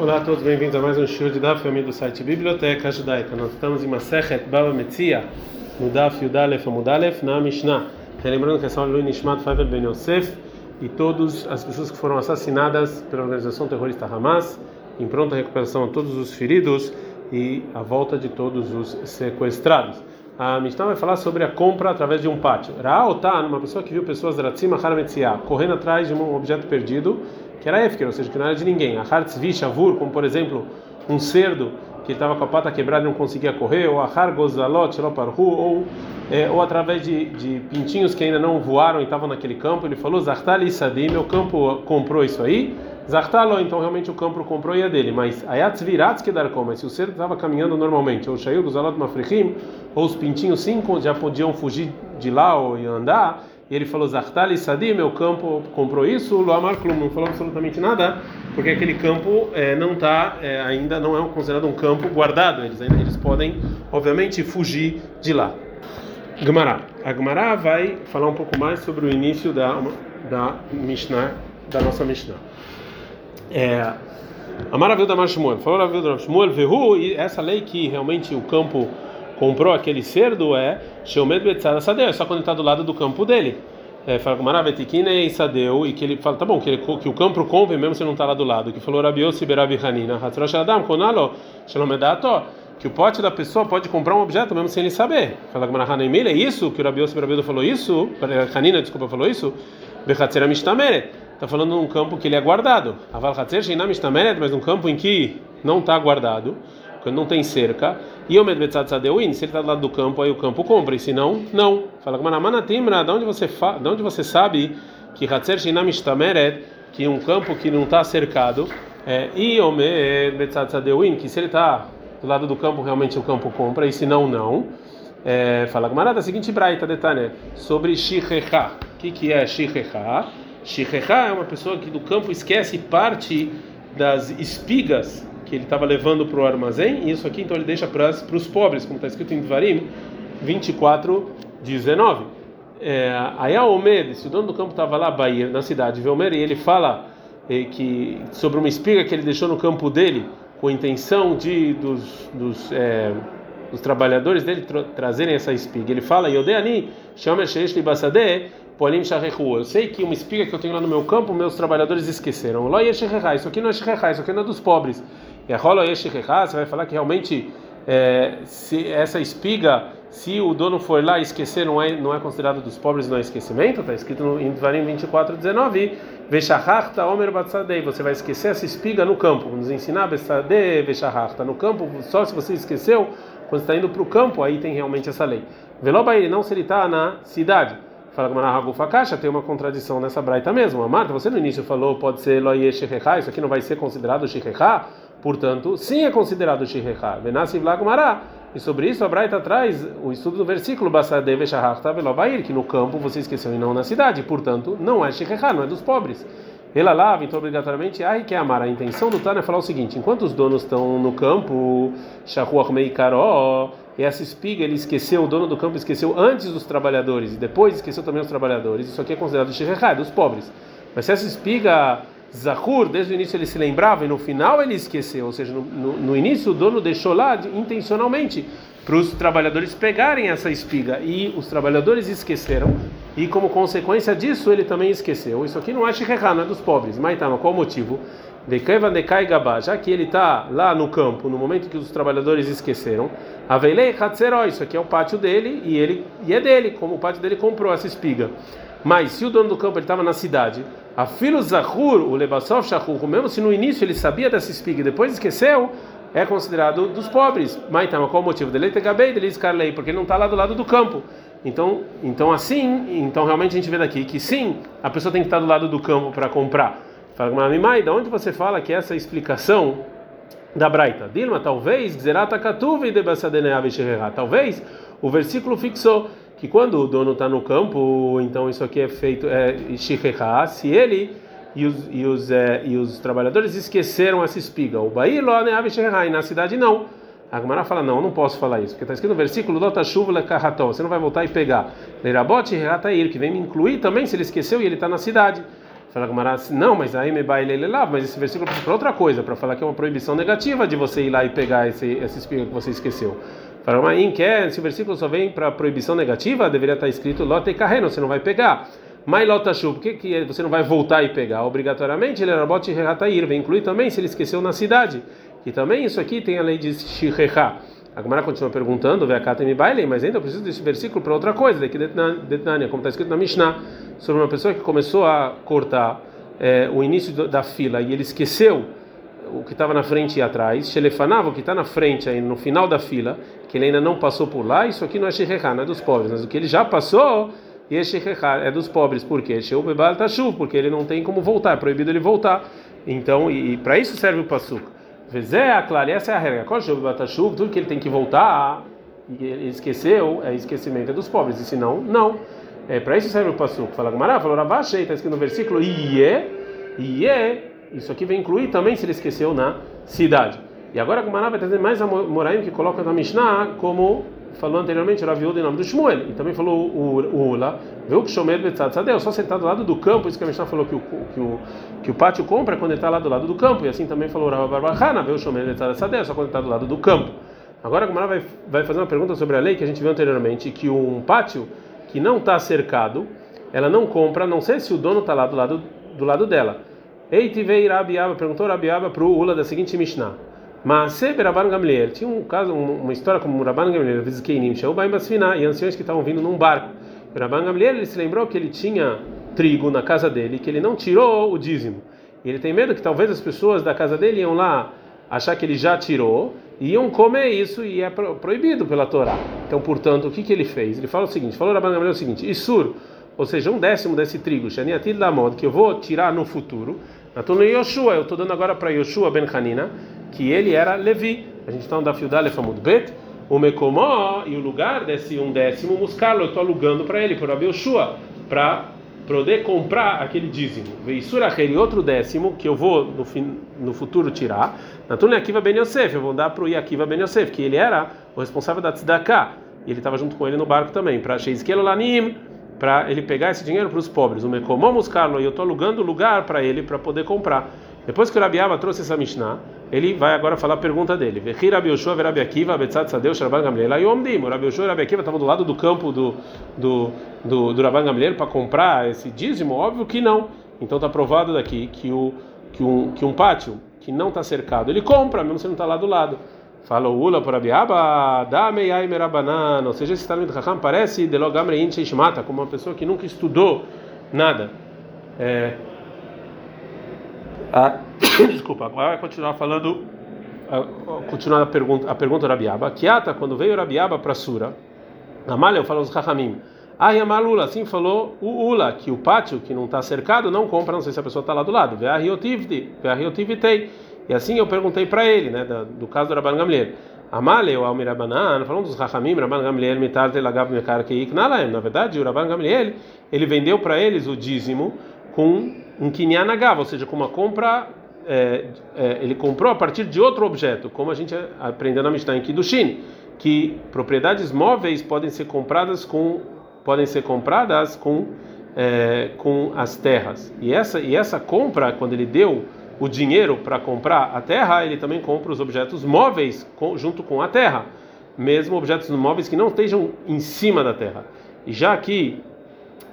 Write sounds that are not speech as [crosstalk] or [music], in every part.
Olá a todos, bem-vindos a mais um show de Daf Yomi do site Biblioteca Judaica. Nós estamos em Masechet Baba Metzia, no Daf Yudalef Amudalef, na Mishnah. Lembrando que é só Lui Nishmat Favel Ben Yosef e todas as pessoas que foram assassinadas pela organização terrorista Hamas, em pronta recuperação a todos os feridos e a volta de todos os sequestrados. A Mishnah vai falar sobre a compra através de um pátio. Ra'otan, uma pessoa que viu pessoas Ratzima Harametzia, correndo atrás de um objeto perdido, que era Efker, ou seja, que não era de ninguém. A Hartzvi Shavur, como por exemplo, um cerdo que estava com a pata quebrada e não conseguia correr, ou a Har Gozalot Sheloparhu, ou, é, ou através de, de pintinhos que ainda não voaram e estavam naquele campo. Ele falou: Zartali Sadim, meu campo comprou isso aí. Zartalo, então realmente o campo comprou e é dele, mas Ayatz Viratz que dar como, se o cerdo estava caminhando normalmente, ou Shayu Gozalot Mafrechim, ou os pintinhos sim já podiam fugir de lá ou andar. E ele falou: Zartali Sadim, meu campo comprou isso. O Loamar não falou absolutamente nada, porque aquele campo é, não tá, é, ainda não é considerado um campo guardado. Eles, eles podem, obviamente, fugir de lá. Gemara. A Gemara vai falar um pouco mais sobre o início da, da Mishnah, da nossa Mishnah. É, a maravilha da Marshmuel. Falou a maravilha da Marshmuel, Vehu, e essa lei que realmente o campo comprou aquele cerdo é Sheumed Betzada Sadeu, é só quando está do lado do campo dele. É, fala com Maravetikina e Sadeu, e que ele fala, tá bom, que, ele, que o campo compre mesmo se não está lá do lado. Que falou Rabiossi Berabi Hanina, Hatrosh Adam, Konalo, Shelomedato, que o pote da pessoa pode comprar um objeto mesmo sem ele saber. Fala com Marahanimil, é isso que o Rabiossi Berabi falou isso? Hanina, desculpa, falou isso? Bechatzera Mishtameret. Está falando num campo que ele é guardado. Aval Hatzer Sheinam Mishtameret, mas num campo em que não está guardado quando não tem cerca, e o medbetzat sadeuin, se ele está do lado do campo, aí o campo compra, e se não, não. Fala com Manamana Timra, de onde você fa, de onde você sabe que Hatzer Shinam que um campo que não está cercado, é, e o medbetzat sadeuin, que se ele está do lado do campo, realmente o campo compra, e se não, não. É, fala com Manada, seguinte braita detalhe sobre Shichecha. O que, que é Shichecha? Shichecha é uma pessoa que do campo esquece parte das espigas que ele estava levando para o armazém, e isso aqui então ele deixa para os pobres, como está escrito em Dvarim 24, 19. É, aí a Omer, se o dono do campo estava lá, Bahia, na cidade, vê Omer, e ele fala é, que sobre uma espiga que ele deixou no campo dele, com a intenção de dos, dos, é, dos trabalhadores dele tra trazerem essa espiga. Ele fala, chama. Eu sei que uma espiga que eu tenho lá no meu campo, meus trabalhadores esqueceram. Isso aqui não é isso aqui não é dos pobres. E a rola você vai falar que realmente é, se essa espiga, se o dono for lá esquecer, não é, não é considerado dos pobres, não é esquecimento, está escrito no, em Dvarim 24, 19, Veshachachta Omer Batsadei, você vai esquecer essa espiga no campo, nos ensinar Betsadei Veshachachta, no campo, só se você esqueceu, quando está indo para o campo, aí tem realmente essa lei. Velobaí, não se ele está na cidade. Fala que Marahagufa Caixa tem uma contradição nessa braita mesmo. A Marta, você no início falou, pode ser Loye Shechecha, isso aqui não vai ser considerado Shechecha? Portanto, sim é considerado Shirecha. Venasi Vlagmará. E sobre isso a Braita traz o estudo do versículo que no campo você esqueceu e não na cidade. Portanto, não é Shirecha, não é dos pobres. Ela lava, então obrigatoriamente, ai que amar. A intenção do Tana é falar o seguinte: enquanto os donos estão no campo, Shahuach Meikaró, e essa espiga ele esqueceu, o dono do campo esqueceu antes dos trabalhadores e depois esqueceu também os trabalhadores. Isso aqui é considerado é dos pobres. Mas se essa espiga Zahur, desde o início ele se lembrava e no final ele esqueceu, ou seja, no, no, no início o dono deixou lá de, intencionalmente para os trabalhadores pegarem essa espiga e os trabalhadores esqueceram e como consequência disso ele também esqueceu. Isso aqui não é shikha, não é dos pobres. Mas tá, qual o motivo? Já que ele está lá no campo, no momento que os trabalhadores esqueceram, Avelei Hatzeró, isso aqui é o pátio dele e ele e é dele, como o pátio dele comprou essa espiga. Mas se o dono do campo estava na cidade, a filo Zahur, o Lebasov Shahur, mesmo se no início ele sabia dessa espiga e depois esqueceu, é considerado dos pobres. Mas então, qual o motivo? Dele Gabei, dele Carlei, porque ele não está lá do lado do campo. Então, então assim, então realmente a gente vê daqui que sim, a pessoa tem que estar do lado do campo para comprar. Fala, Mamimai, da onde você fala que essa explicação da Braita? Dilma, talvez, talvez o versículo fixou que quando o dono está no campo, então isso aqui é feito é se ele e os, e, os, é, e os trabalhadores esqueceram essa espiga, o lo e na cidade não. A Gemara fala, não, não posso falar isso, porque está escrito no versículo, Dota chuva você não vai voltar e pegar. Leirabote reatair, que vem me incluir também se ele esqueceu e ele está na cidade. Fala Gamara, não, mas aí me baile lá, mas esse versículo é para outra coisa, para falar que é uma proibição negativa de você ir lá e pegar esse, esse espiga que você esqueceu. Fala, mas quer, se o versículo só vem para proibição negativa, deveria estar escrito lote carreno, você não vai pegar. Mas lotashu, por que, que você não vai voltar e pegar? Obrigatoriamente, ele era bote ratair, vai incluir também se ele esqueceu na cidade. Que também isso aqui tem a lei de shirrecha. A Gemara continua perguntando, me baile, mas ainda eu preciso desse versículo para outra coisa, daqui Detnania, como está escrito na Mishnah sobre uma pessoa que começou a cortar é, o início da fila e ele esqueceu o que estava na frente e atrás, Shelefanava, o que está na frente aí no final da fila, que ele ainda não passou por lá, isso aqui não é Shechechá, não é dos pobres, mas o que ele já passou, e é é dos pobres, por quê? Sheubebal Tashuv, porque ele não tem como voltar, é proibido ele voltar. Então, e, e para isso serve o Pasuk. Vezé, a clara, essa é a regra. Qual Sheubebal Tashuv, tudo que ele tem que voltar, ele esqueceu, é esquecimento é dos pobres, e se não, não. É, para isso serve o Pasuk. Fala Gamara, falou Ravashei, está escrito no versículo Iê, Iê, isso aqui vai incluir também se ele esqueceu na cidade. E agora a Gamara vai trazer mais a Moraim que coloca na Mishnah, como falou anteriormente, Rav Yehuda em nome do Shmuel. E também falou o, o Ula, viu que Shomer Betzadeu, só sentar do lado do campo, isso que a Mishnah falou que o, que o, que o pátio compra quando ele está lá do lado do campo. E assim também falou Rav Barbahana, viu Shomer Betzadeu, só quando ele está do lado do campo. Agora a Gamara vai, vai fazer uma pergunta sobre a lei que a gente viu anteriormente, que um pátio que não está cercado, ela não compra, não sei se o dono está lá do lado, do lado dela. Eitivei Rabiaba, perguntou Rabiaba para o Ula da seguinte Mishnah. Mas Rabban Gamliel, tinha um caso, uma história como Rabban Gamliel, Vizkeinim, Sheubaim Basfina, e anciões que estavam vindo num barco. Rabban Gamliel, ele se lembrou que ele tinha trigo na casa dele, que ele não tirou o dízimo. E ele tem medo que talvez as pessoas da casa dele iam lá achar que ele já tirou, iam comer isso e é proibido pela Torá. Então, portanto, o que, que ele fez? Ele fala o seguinte: falou Rabban Gamliel o seguinte, Isur, ou seja, um décimo desse trigo, Shaniatil da moda, que eu vou tirar no futuro. Natuno Yoshua, eu estou dando agora para Yoshua ben Hanina, que ele era Levi. A gente está no Dafil Dalef Amud Bet. O Mekomó e o lugar desse um décimo muscalo, eu estou alugando para ele, para Yoshua, para poder comprar aquele dízimo. Veissura aquele outro décimo que eu vou no, fim, no futuro tirar. Natuno Akiva ben Yosef, eu vou dar para o Yakiva ben Yosef, que ele era o responsável da Tzedakah. E ele estava junto com ele no barco também, para Sheizkelo Lanim para ele pegar esse dinheiro para os pobres. O Mekomom Carlo, e eu estou alugando lugar para ele para poder comprar. Depois que o Rabiaba trouxe essa Mishnah, ele vai agora falar a pergunta dele. Vechi Rabi Yoshua Rabi Akiva betzat sadeu. Rabi Yoshua e Rabi Akiva estavam do lado do campo do do do, do Rabban Gamliel para comprar esse dízimo? Óbvio que não. Então está provado daqui que o que um que um pátio que não está cercado, ele compra, mesmo se não está lá do lado. Fala o Ula por Abiaba, Dame Ai Merabanan, ou seja, esse Talmud Raham parece de Logamre Incheshmata, como uma pessoa que nunca estudou nada. É, a, [coughs] desculpa, agora vai continuar falando, continuar a pergunta, a pergunta do Rabiaba. Kiata, quando veio Rabiaba para Sura, Amalha fala os Rahamim. Ah, Yamalula, assim falou o Ula, que o pátio que não está cercado não compra, não sei se a pessoa está lá do lado. Ve'ahiotivitei. E assim eu perguntei para ele, né, do, caso do Rabban Gamliel. Amale ou Almirabanan, falando dos Rachamim, Rabban Gamliel mitar telagav mekar keik nalaem. Na verdade, o Rabban Gamliel, ele vendeu para eles o dízimo com um kinyanagav, ou seja, com uma compra, é, é, ele comprou a partir de outro objeto, como a gente aprendeu na Mishnah em Kiddushin, que propriedades móveis podem ser compradas com podem ser compradas com é, com as terras. E essa e essa compra, quando ele deu o dinheiro para comprar a terra, ele também compra os objetos móveis com, junto com a terra, mesmo objetos móveis que não estejam em cima da terra. E já que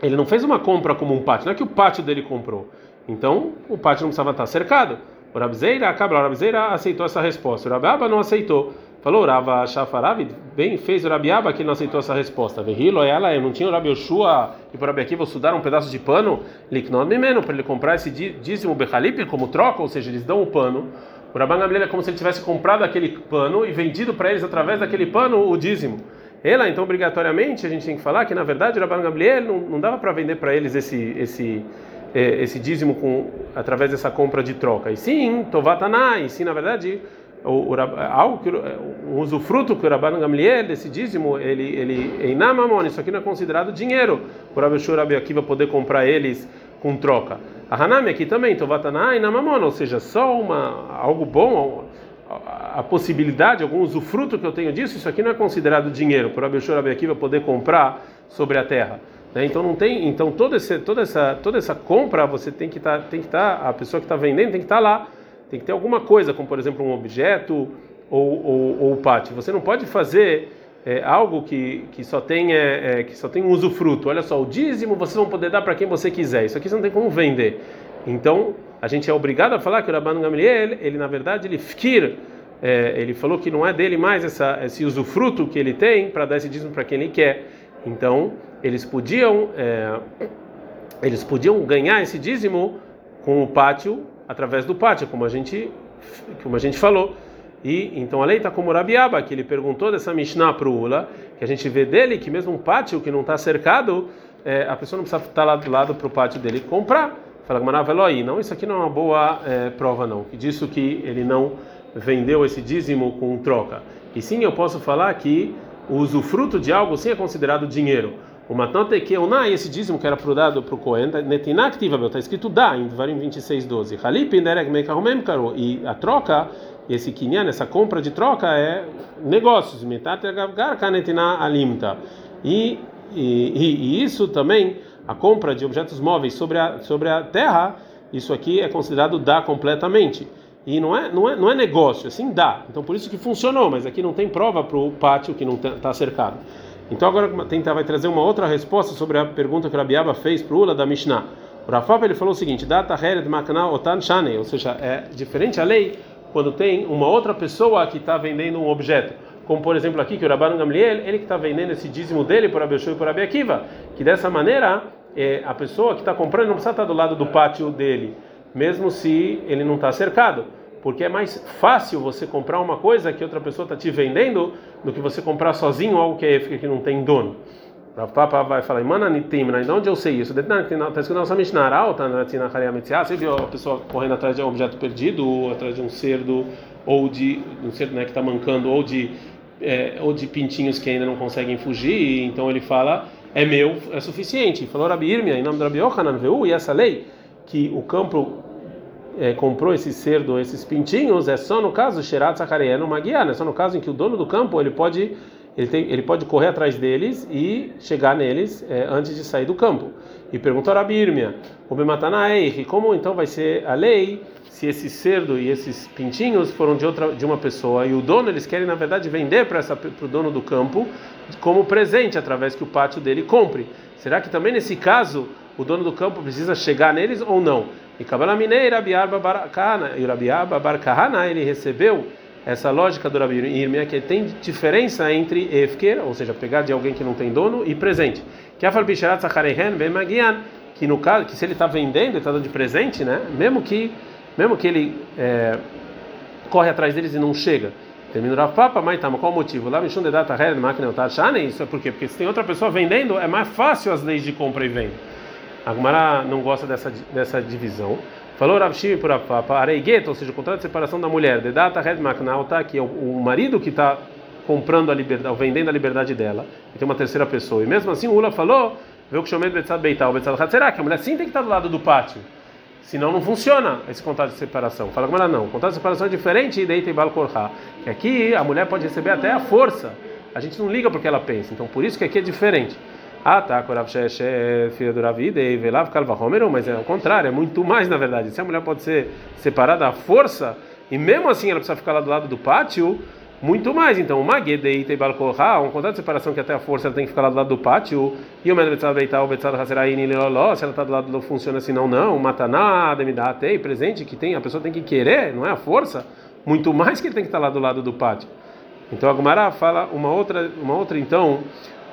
ele não fez uma compra como um pátio, não é que o pátio dele comprou, então o pátio não precisava estar cercado. O Rabzeira, acaba, o Rabzeira aceitou essa resposta, o Rababa não aceitou. Falou, Rava Shafarav, bem fez o Rabiaba que não aceitou essa resposta. Verrilo, ela não tinha o Rabi Yoshua e por Rabi Akiva estudaram um pedaço de pano, liknod mimeno, para ele comprar esse dízimo Bechalip como troca, ou seja, eles dão o pano. O Rabban Gamliel é como se ele tivesse comprado aquele pano e vendido para eles através daquele pano o dízimo. Ela, então, obrigatoriamente, a gente tem que falar que na verdade o Rabban Gamliel não, não dava para vender para eles esse esse eh, esse dízimo com através dessa compra de troca. E sim, Tovatana, e sim, na verdade, o, o, algo que, um usufruto que o Rabban Gamliel, desse dízimo, ele, ele em Namamon, isso aqui não é considerado dinheiro, por Abishur Rabi Akiva poder comprar eles com troca. A Hanami aqui também, Tovatanai Namamon, ou seja, só uma, algo bom, a, a possibilidade, algum usufruto que eu tenho disso, isso aqui não é considerado dinheiro, por Abishur Rabi Akiva poder comprar sobre a terra. Né? Então não tem, então toda essa, toda essa, toda essa compra você tem que tá, tem que estar, tá, a pessoa que está vendendo tem que estar tá lá, tem que ter alguma coisa, como por exemplo um objeto ou, ou, ou o pátio. Você não pode fazer é, algo que, que só tem é, é, que só tem um usufruto. Olha só, o dízimo vocês vão poder dar para quem você quiser. Isso aqui você não tem como vender. Então a gente é obrigado a falar que o Rabban Gamliel, ele na verdade ele fikir, é, ele falou que não é dele mais essa, esse usufruto que ele tem para dar esse dízimo para quem ele quer. Então eles podiam é, eles podiam ganhar esse dízimo com o pátio através do pátio, como a gente como a gente falou. E então a lei está como Rabiaba, que ele perguntou dessa Mishnah para o Ula, que a gente vê dele que mesmo um pátio que não está cercado, é, a pessoa não precisa estar tá lá do lado para o pátio dele comprar. Fala Gmará não, isso aqui não é uma boa é, prova não, que disso que ele não vendeu esse dízimo com troca. E sim, eu posso falar que o usufruto de algo sim é considerado dinheiro. O matante que não esse dízimo que era pro dado para o Cohen, netinactiva, está escrito dá em Devarim 26:12. Halip e a troca esse kinyan, essa compra de troca é negócios. E, e, e isso também, a compra de objetos móveis sobre a, sobre a terra, isso aqui é considerado dar completamente. E não é, não é, não é negócio, assim dá. Então por isso que funcionou, mas aqui não tem prova para o pátio que não está cercado. Então agora tentar vai trazer uma outra resposta sobre a pergunta que Rabiaba fez para o Ula da Mishnah. O Rafab ele falou o seguinte: Data Hered Makna Otan Shane, ou seja, é diferente a lei quando tem uma outra pessoa que está vendendo um objeto. Como por exemplo aqui que o Rabban Gamliel, ele que está vendendo esse dízimo dele por Abishu e por Abi Akiva, que dessa maneira é, a pessoa que está comprando não precisa estar do lado do pátio dele, mesmo se ele não está cercado, porque é mais fácil você comprar uma coisa que outra pessoa está te vendendo do que você comprar sozinho algo que, é, que não tem dono. O Papa vai falar, Mana Nitim, de onde eu sei isso? Está escrito na nossa Mishnah alta, na Tina Haria Você viu a pessoa correndo atrás de um objeto perdido, ou atrás de um cerdo, ou de um cerdo né, que está mancando, ou de, é, ou de pintinhos que ainda não conseguem fugir, então ele fala, é meu, é suficiente. Falou Rabi Irmia, em nome do Rabi Yohanan, viu? E essa lei, que o campo é, comprou esse cerdo, esses pintinhos, é só no caso, Sherat Zakariano Magian, é só no caso em que o dono do campo ele pode ele, tem, ele pode correr atrás deles e chegar neles é, antes de sair do campo. E perguntou a Rabirmia, o como então vai ser a lei se esse cerdo e esses pintinhos foram de outra de uma pessoa e o dono eles querem na verdade vender para o dono do campo como presente através que o pátio dele compre. Será que também nesse caso o dono do campo precisa chegar neles ou não? E Kabbalah Barkahana, e Rabiaba Barkahana ele recebeu essa lógica do Rabi Irmia que tem diferença entre efker, ou seja, pegar de alguém que não tem dono, e presente. Que a Falpisharat Zacharehen bem Magian, que no caso, que se ele está vendendo, ele está dando de presente, né? Mesmo que, mesmo que ele é, corre atrás deles e não chega. Termina o Papa, mas qual o motivo? Lá Mishun de Data Red, máquina Tachane, isso é por quê? Porque se tem outra pessoa vendendo, é mais fácil as leis de compra e venda. A Gumara não gosta dessa, dessa divisão. Falou Rav Shimi por Areiget, ou seja, o contrato de separação da mulher, de data red tá que é o marido que está comprando a liberdade, vendendo a liberdade dela, e tem uma terceira pessoa. E mesmo assim o Ula falou, viu que chamei Betzad Beital, Betzad Hatzerá, que a mulher sim tem que estar do lado do pátio. Senão não funciona esse contrato de separação. Fala como ela não. O contrato de separação é diferente e deita e balcorra. Que aqui a mulher pode receber até a força. A gente não liga porque ela pensa. Então por isso que aqui é diferente. Ah, tá, Korav filha do Ravida e Velav Kalvahomeru, mas é o contrário, é muito mais na verdade. Se a mulher pode ser separada à força, e mesmo assim ela precisa ficar lá do lado do pátio, muito mais. Então, uma Gedeita e Balkorha, um contrato de separação que até a força ela tem que ficar lá do lado do pátio, e o Medvetzad Beital, Betzad Haseraini Liloló, se ela está do lado do funciona assim, não, não, Mataná, Demidate, presente, que tem, a pessoa tem que querer, não é a força, muito mais que ele tem que estar lá do lado do pátio. Então, a Gumara fala uma outra, uma outra então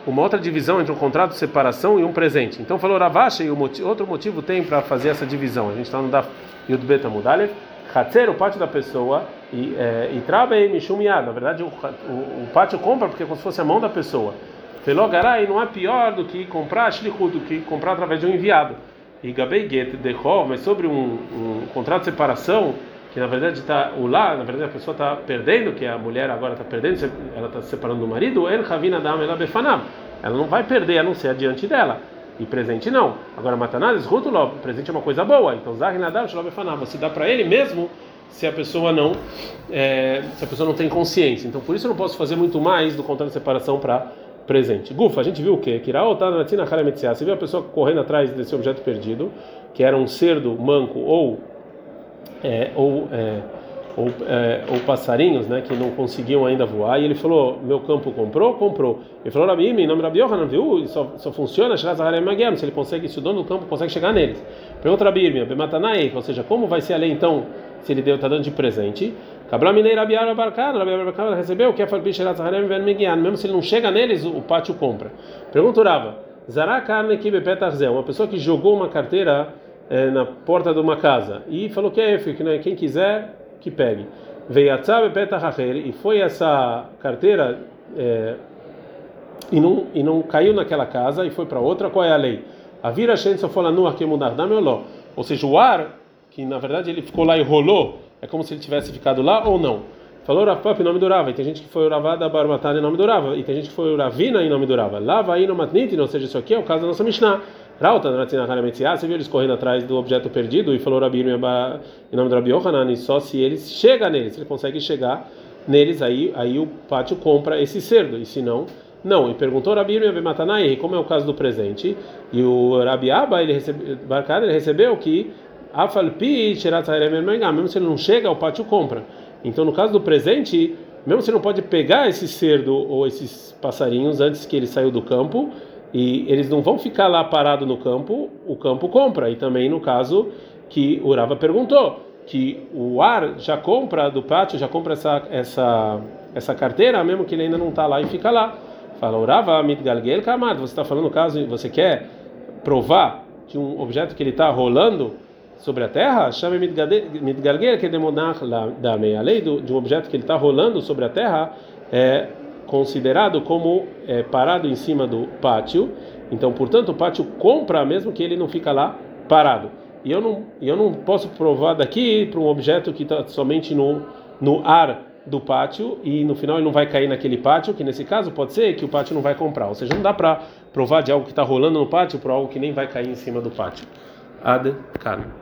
uma outra divisão entre um contrato de separação e um presente. Então falou Ravacha e motivo, outro motivo tem para fazer essa divisão. A gente está no da Yud Beta Mudalev, Hatzer, o pátio da pessoa, e é, Trabe Mishum Yad. Na verdade, o, o, o, pátio compra porque é como se fosse a mão da pessoa. Felogarai não é pior do que comprar shlichut, do que comprar através de um enviado. E Gabei Get Dechov, mas sobre um, um contrato de separação que na verdade está o lá, na verdade a pessoa está perdendo, que a mulher agora está perdendo, ela está se separando do marido, ela não vai perder a não ser adiante dela. E presente não. Agora matanades, rutuló, presente é uma coisa boa. Então zarinadam befanam, você dá para ele mesmo se a pessoa não é, se a pessoa não tem consciência. Então por isso eu não posso fazer muito mais do contrato de separação para presente. Gufa, a gente viu o quê? Você viu a pessoa correndo atrás desse objeto perdido, que era um cerdo manco ou é, ou, é, ou, é, ou, passarinhos, né, que não conseguiam ainda voar, e ele falou: Meu campo comprou? Comprou. Ele falou: Rabi, em nome de Rabi Yohanan, viu? Só, só funciona se ele consegue, se o dono do campo consegue chegar neles. Pergunta Rabi Irmia, ou seja, como vai ser a lei então, se ele está dando de presente? Recebeu, é mesmo se ele não chega neles, o pátio compra. Pergunta Rava, Zará carne que uma pessoa que jogou uma carteira é, na porta de uma casa e falou que é que né, quem quiser que pegue. Veio e foi essa carteira é, e não e não caiu naquela casa e foi para outra. Qual é a lei? A vira só fala no aqui mudar Ou seja, o ar que na verdade ele ficou lá e rolou é como se ele tivesse ficado lá ou não. Falou Rafap em nome do Rava, e tem gente que foi Uravada Barmatana em nome do Rava, e tem gente que foi Uravina em nome do Rava. Lava aí no Matnitin, ou seja, isso aqui é o caso da nossa Mishnah. Rauta, você viu eles correndo atrás do objeto perdido e falou Rabi em nome do Rabi Yohanan, só se eles chega neles, se ele consegue chegar neles, aí, aí o pátio compra esse cerdo, e se não, não. E perguntou Rabi Matanai, como é o caso do presente, e o Rabi Abba, ele, recebe, ele recebeu que Afalpi, mesmo se ele não chega, o pátio compra. Então, no caso do presente, mesmo você não pode pegar esse cerdo ou esses passarinhos antes que ele saiu do campo, e eles não vão ficar lá parado no campo, o campo compra. E também no caso que o Urava perguntou, que o ar já compra do pátio, já compra essa essa essa carteira, mesmo que ele ainda não está lá e fica lá. Fala, Urava mitgalgel kamad, você está falando no caso, você quer provar de um objeto que ele está rolando sobre a terra? Chama mitgalgel que é demonar da meia lei de um objeto que ele está rolando sobre a terra é considerado como é, parado em cima do pátio. Então, portanto, o pátio compra mesmo que ele não fica lá parado. E eu não, eu não posso provar daqui para um objeto que está somente no, no ar do pátio e no final ele não vai cair naquele pátio, que nesse caso pode ser que o pátio não vai comprar. Ou seja, não dá para provar de algo que está rolando no pátio para algo que nem vai cair em cima do pátio. Ad carne.